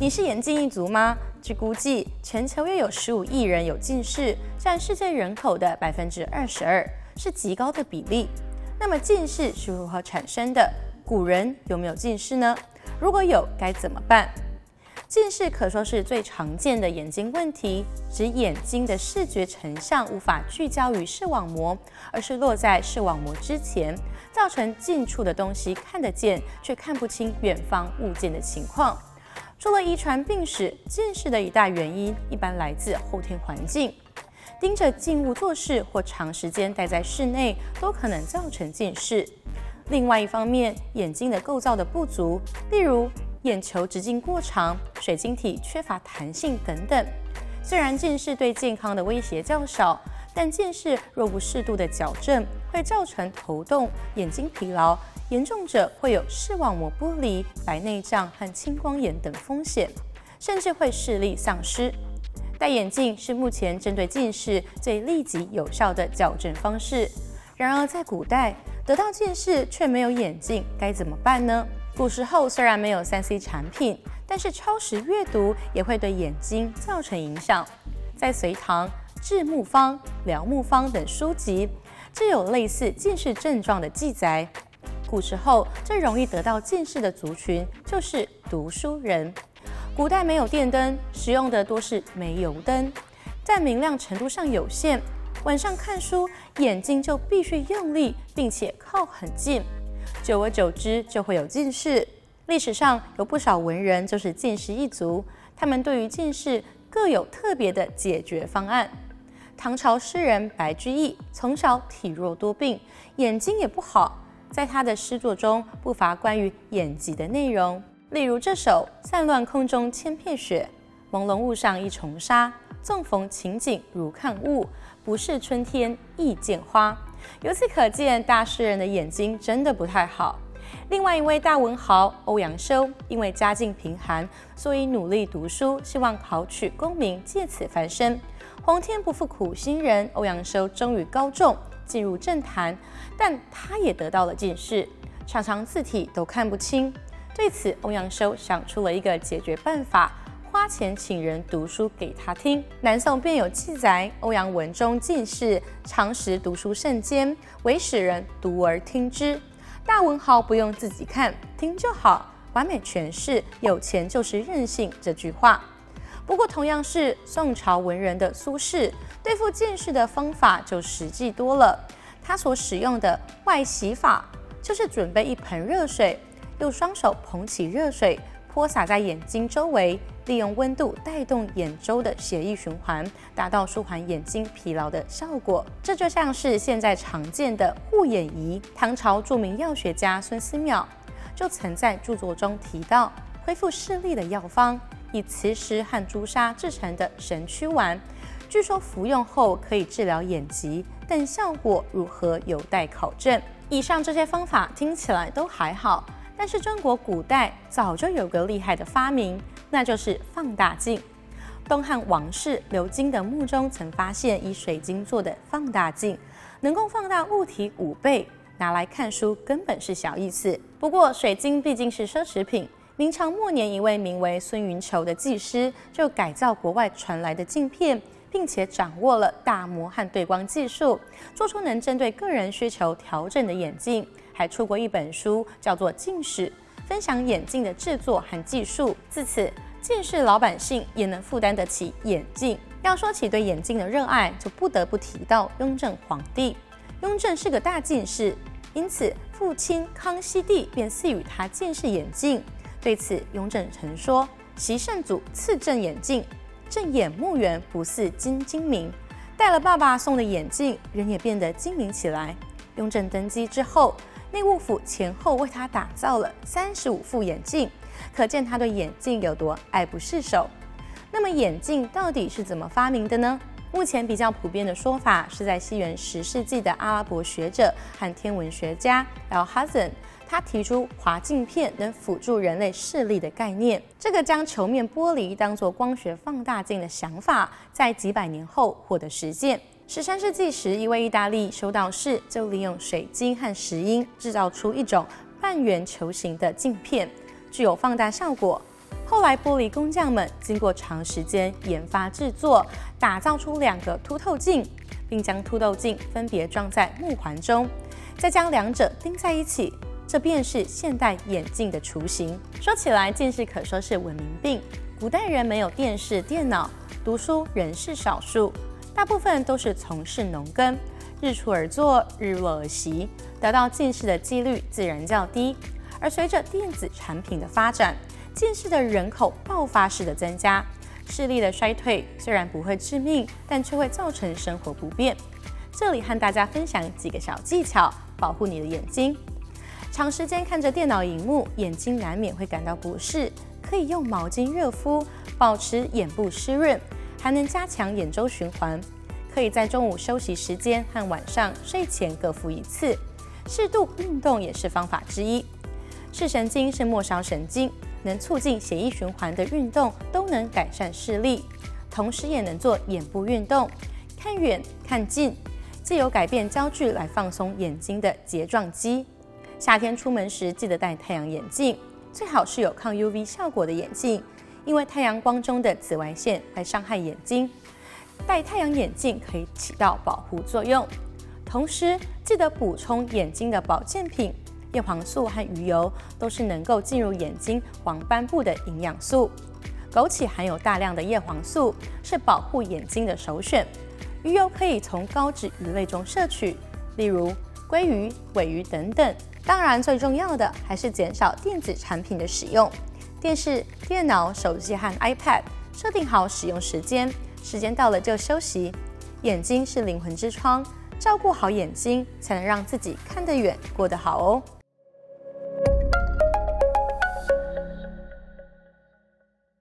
你是眼镜一族吗？据估计，全球约有十五亿人有近视，占世界人口的百分之二十二，是极高的比例。那么近视是如何产生的？古人有没有近视呢？如果有，该怎么办？近视可说是最常见的眼睛问题，指眼睛的视觉成像无法聚焦于视网膜，而是落在视网膜之前，造成近处的东西看得见，却看不清远方物件的情况。除了遗传病史，近视的一大原因一般来自后天环境，盯着静物做事或长时间待在室内，都可能造成近视。另外一方面，眼睛的构造的不足，例如，眼球直径过长、水晶体缺乏弹性等等。虽然近视对健康的威胁较少，但近视若不适度的矫正，会造成头痛、眼睛疲劳，严重者会有视网膜剥离、白内障和青光眼等风险，甚至会视力丧失。戴眼镜是目前针对近视最立即有效的矫正方式。然而，在古代得到近视却没有眼镜，该怎么办呢？古时候虽然没有 3C 产品，但是超时阅读也会对眼睛造成影响。在隋唐《治目方》《疗目方》等书籍，就有类似近视症状的记载。古时候最容易得到近视的族群就是读书人。古代没有电灯，使用的多是煤油灯，在明亮程度上有限，晚上看书眼睛就必须用力，并且靠很近。久而久之，就会有近视。历史上有不少文人就是近视一族，他们对于近视各有特别的解决方案。唐朝诗人白居易从小体弱多病，眼睛也不好，在他的诗作中不乏关于眼疾的内容，例如这首《散乱空中千片雪》：朦胧雾上一重纱，纵逢情景如看雾，不是春天亦见花。由此可见，大诗人的眼睛真的不太好。另外一位大文豪欧阳修，因为家境贫寒，所以努力读书，希望考取功名，借此翻身。皇天不负苦心人，欧阳修终于高中，进入政坛，但他也得到了近视，常常字体都看不清。对此，欧阳修想出了一个解决办法。花钱请人读书给他听，南宋便有记载：欧阳文中进士，常时读书甚艰，唯使人读而听之。大文豪不用自己看，听就好，完美诠释“有钱就是任性”这句话。不过，同样是宋朝文人的苏轼，对付近视的方法就实际多了。他所使用的外洗法，就是准备一盆热水，用双手捧起热水。泼洒在眼睛周围，利用温度带动眼周的血液循环，达到舒缓眼睛疲劳的效果。这就像是现在常见的护眼仪。唐朝著名药学家孙思邈就曾在著作中提到，恢复视力的药方以磁石和朱砂制成的神曲丸，据说服用后可以治疗眼疾，但效果如何有待考证。以上这些方法听起来都还好。但是中国古代早就有个厉害的发明，那就是放大镜。东汉王室刘金的墓中曾发现以水晶做的放大镜，能够放大物体五倍，拿来看书根本是小意思。不过水晶毕竟是奢侈品，明朝末年一位名为孙云球的技师就改造国外传来的镜片，并且掌握了打磨和对光技术，做出能针对个人需求调整的眼镜。还出过一本书，叫做《镜史》，分享眼镜的制作和技术。自此，近视老百姓也能负担得起眼镜。要说起对眼镜的热爱，就不得不提到雍正皇帝。雍正是个大近视，因此父亲康熙帝便赐予他近视眼镜。对此，雍正曾说：“昔圣祖赐朕眼镜，正眼目圆，不似今精明。”戴了爸爸送的眼镜，人也变得精明起来。雍正登基之后，内务府前后为他打造了三十五副眼镜，可见他对眼镜有多爱不释手。那么眼镜到底是怎么发明的呢？目前比较普遍的说法是在西元十世纪的阿拉伯学者和天文学家 Alhazen，他提出滑镜片能辅助人类视力的概念。这个将球面玻璃当作光学放大镜的想法，在几百年后获得实践。十三世纪时，一位意大利修道士就利用水晶和石英制造出一种半圆球形的镜片，具有放大效果。后来玻璃工匠们经过长时间研发制作，打造出两个凸透镜，并将凸透镜分别装在木环中，再将两者钉在一起，这便是现代眼镜的雏形。说起来，近视可说是文明病。古代人没有电视、电脑，读书仍是少数，大部分都是从事农耕，日出而作，日落而息，得到近视的几率自然较低。而随着电子产品的发展，近视的人口爆发式的增加，视力的衰退虽然不会致命，但却会造成生活不便。这里和大家分享几个小技巧，保护你的眼睛。长时间看着电脑荧幕，眼睛难免会感到不适，可以用毛巾热敷，保持眼部湿润，还能加强眼周循环。可以在中午休息时间和晚上睡前各敷一次。适度运动也是方法之一。视神经是末梢神经。能促进血液循环的运动都能改善视力，同时也能做眼部运动，看远看近，借由改变焦距来放松眼睛的睫状肌。夏天出门时记得戴太阳眼镜，最好是有抗 UV 效果的眼镜，因为太阳光中的紫外线会伤害眼睛，戴太阳眼镜可以起到保护作用。同时记得补充眼睛的保健品。叶黄素和鱼油都是能够进入眼睛黄斑部的营养素。枸杞含有大量的叶黄素，是保护眼睛的首选。鱼油可以从高脂鱼类中摄取，例如鲑鱼、尾鱼等等。当然，最重要的还是减少电子产品的使用。电视、电脑、手机和 iPad 设定好使用时间，时间到了就休息。眼睛是灵魂之窗，照顾好眼睛，才能让自己看得远、过得好哦。